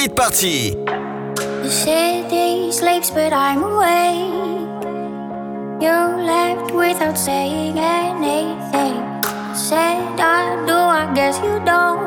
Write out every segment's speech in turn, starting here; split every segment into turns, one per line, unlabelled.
Hit Party.
The city sleeps, but I'm awake. You left without saying anything. Said I do, I guess you don't.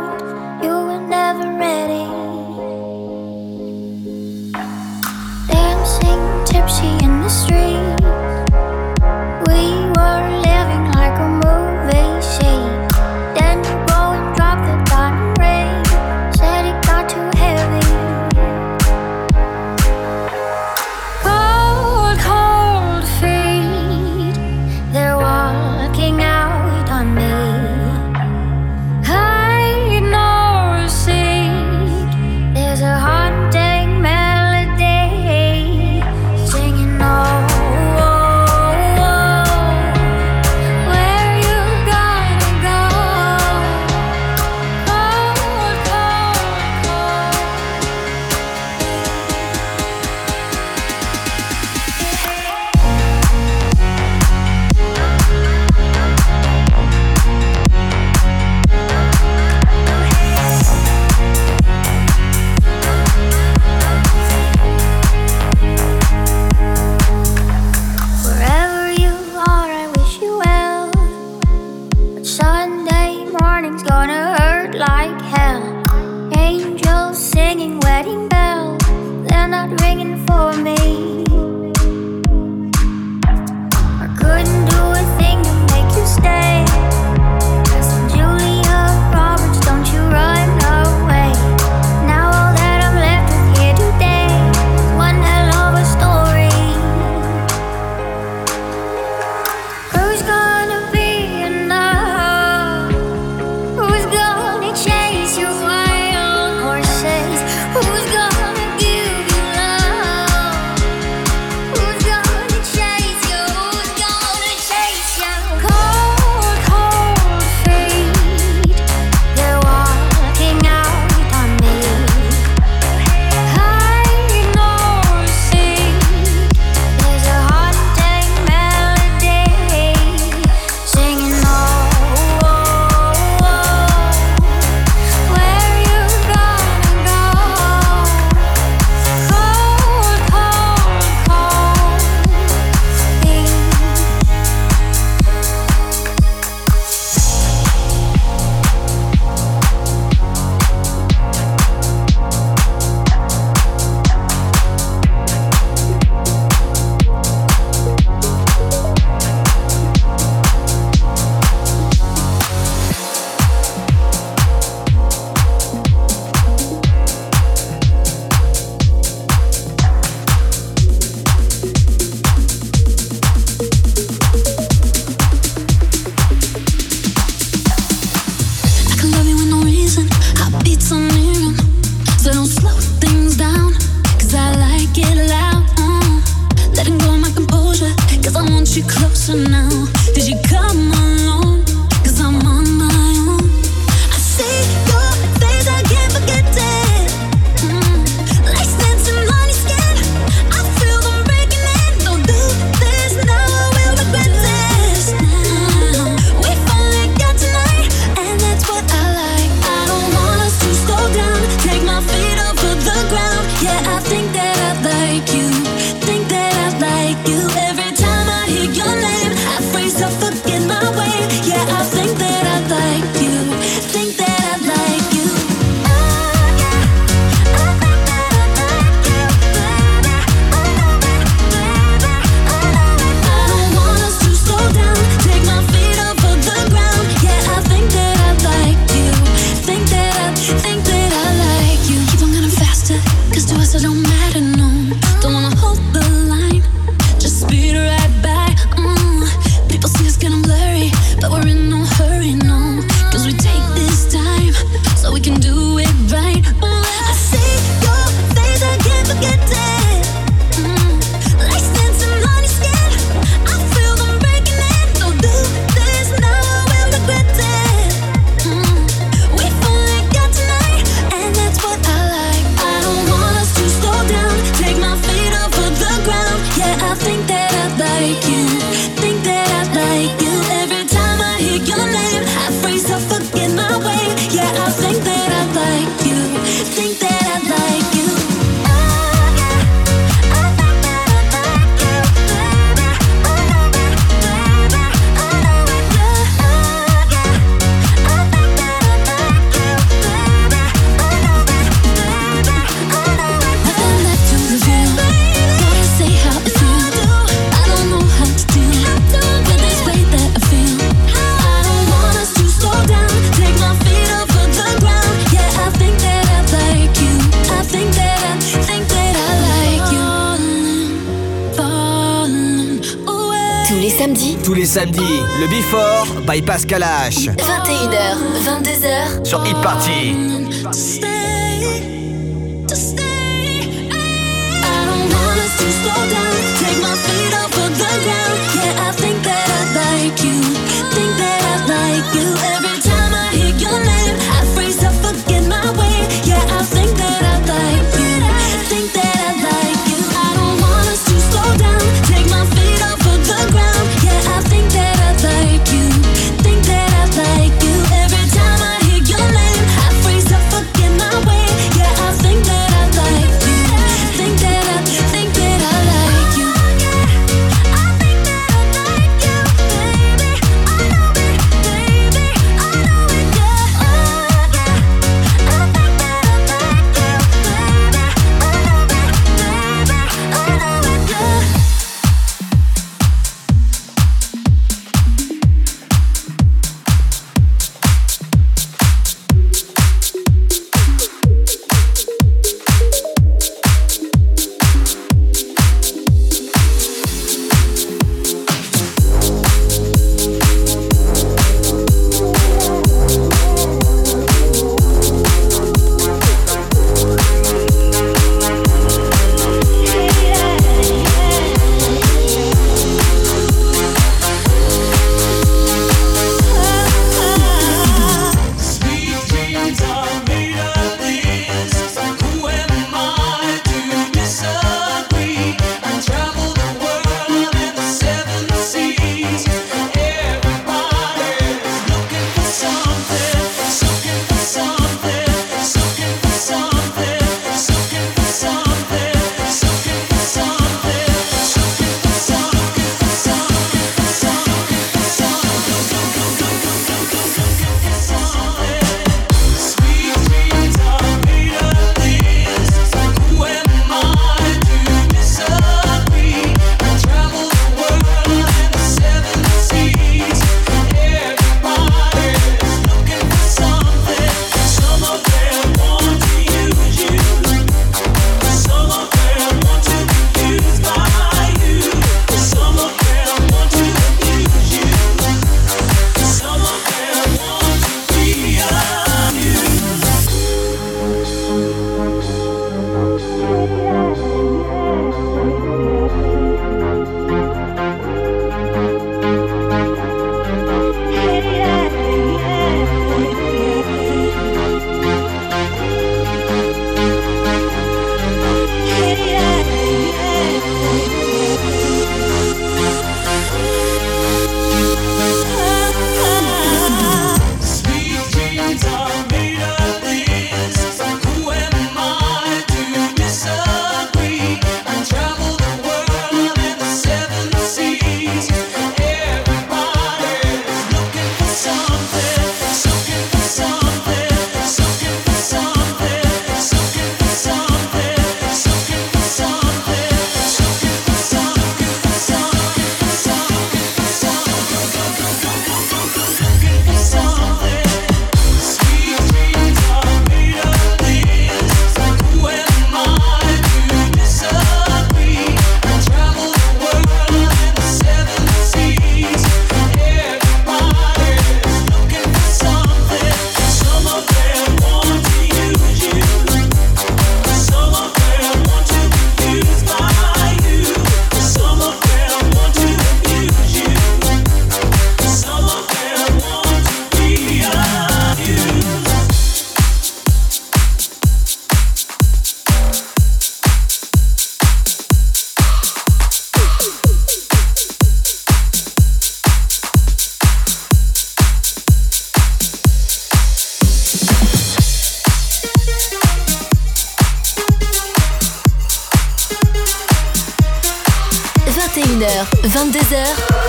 22h.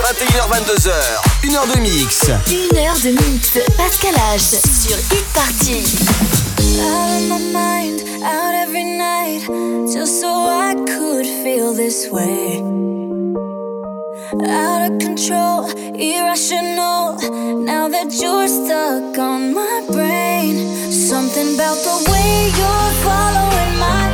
21h, 22h.
1h de mix.
1h de mix. Pascal H. Sur Hit Party.
Out of my mind, out every night. Just so I could feel this way. Out of control, irrational. Now that you're stuck on my brain. Something about the way you're following my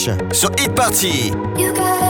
Pascal H. Sur Hit Party.
You gotta,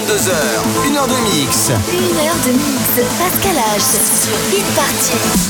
22h, 1h de mix.
1h de mix, Pascal H. Hit Party.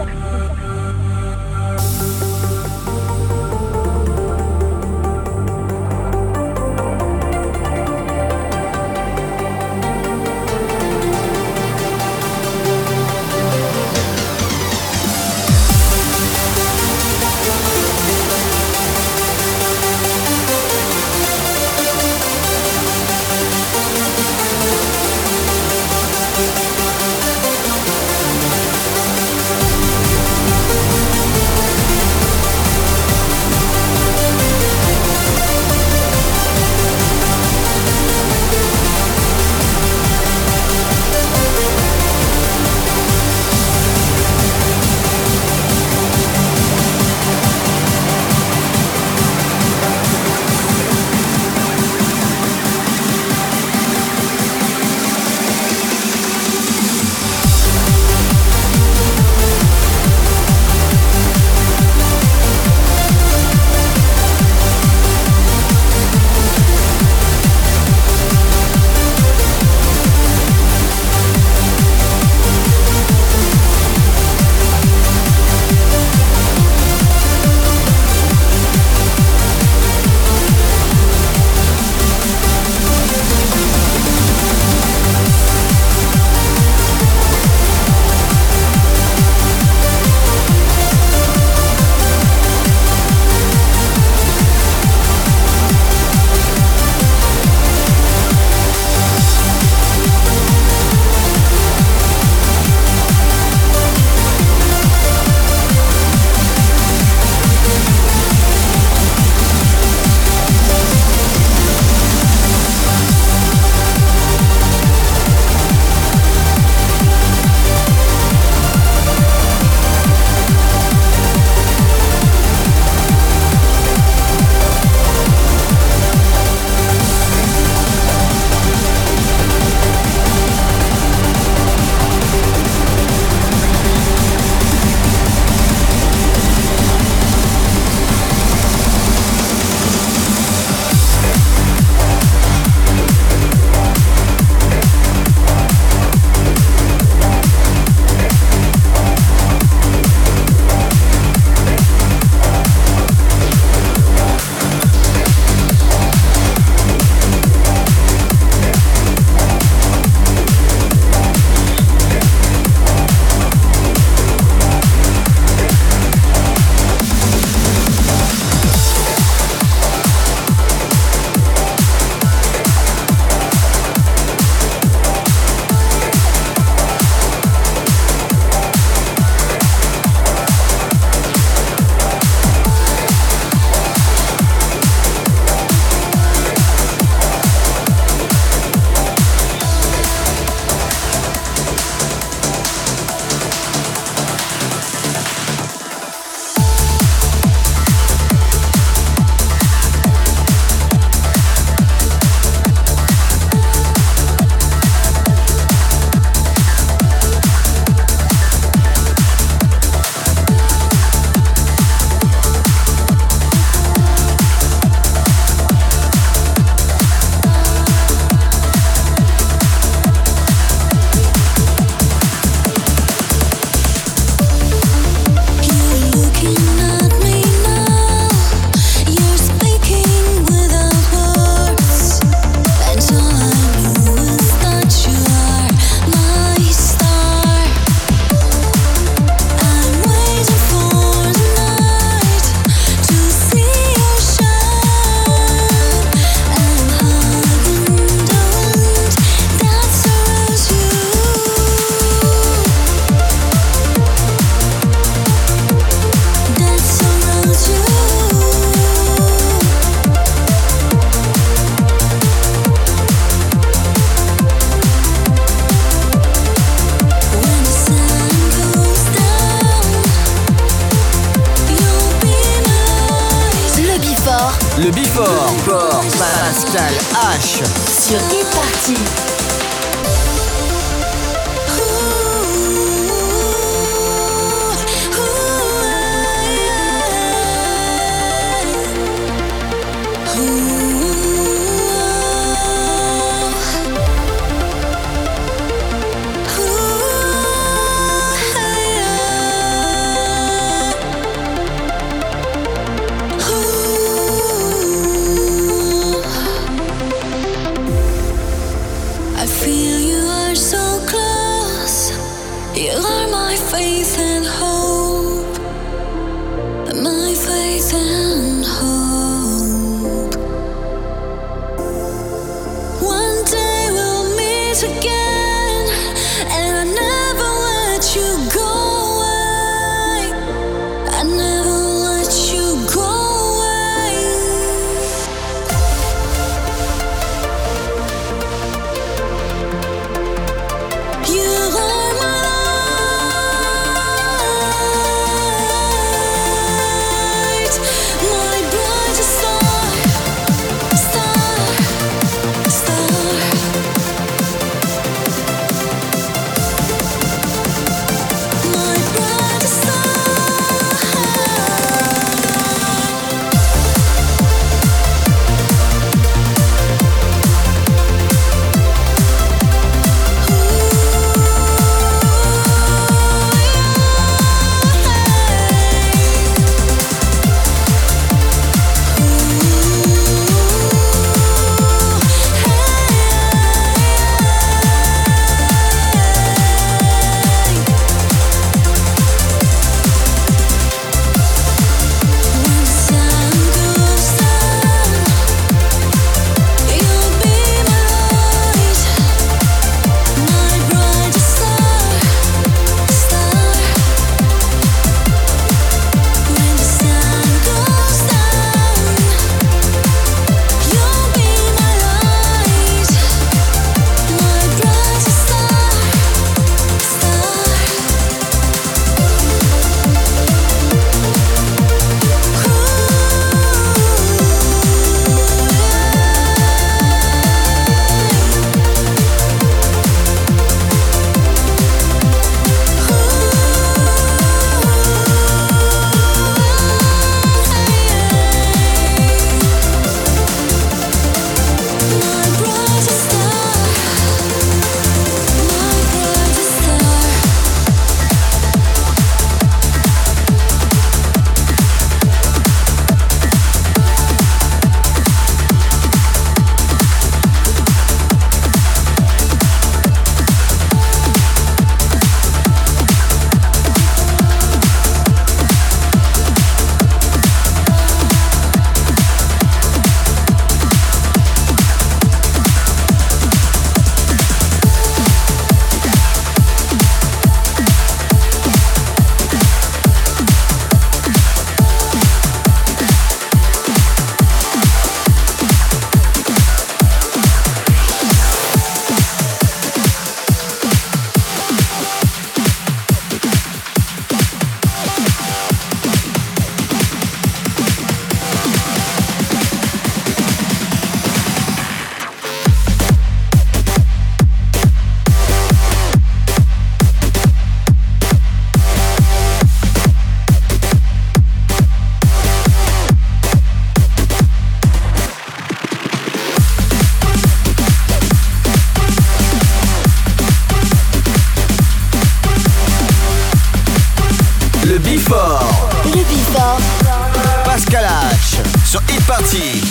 party.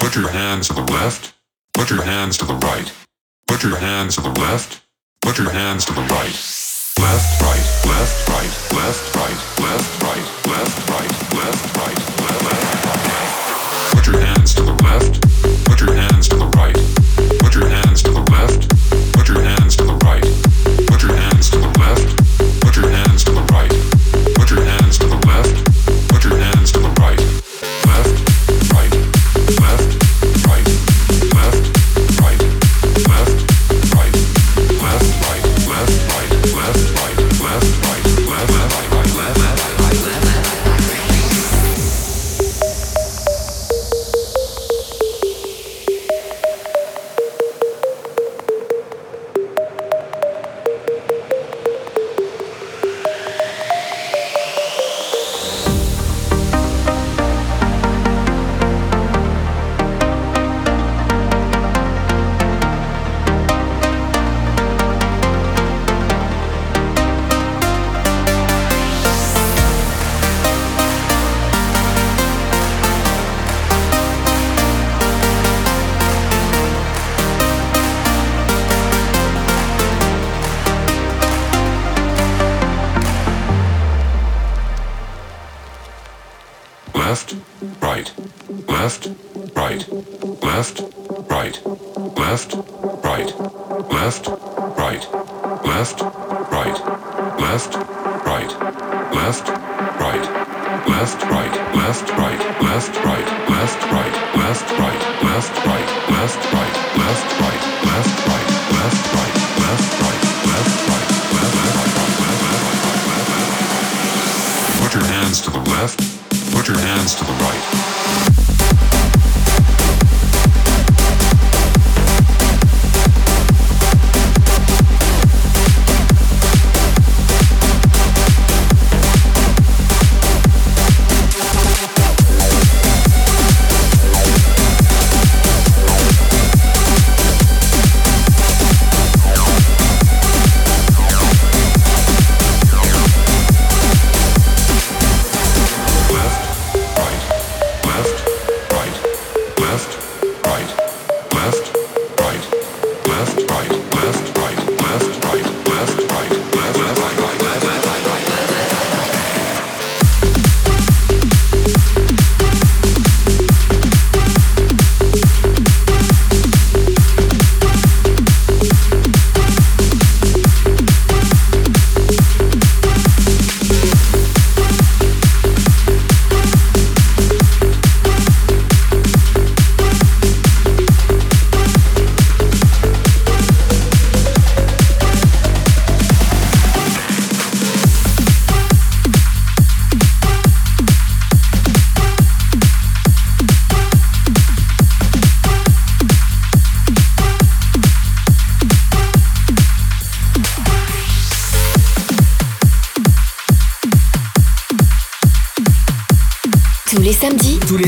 Put your hands to the left. Put your hands to the right. Put your hands to the left. Put your hands to the right. Left, right, left, right, left, right, left, right, left, right, left, right, left, left. Put your hands to the left. Put your hands to the right. Put your hands. left, right, left.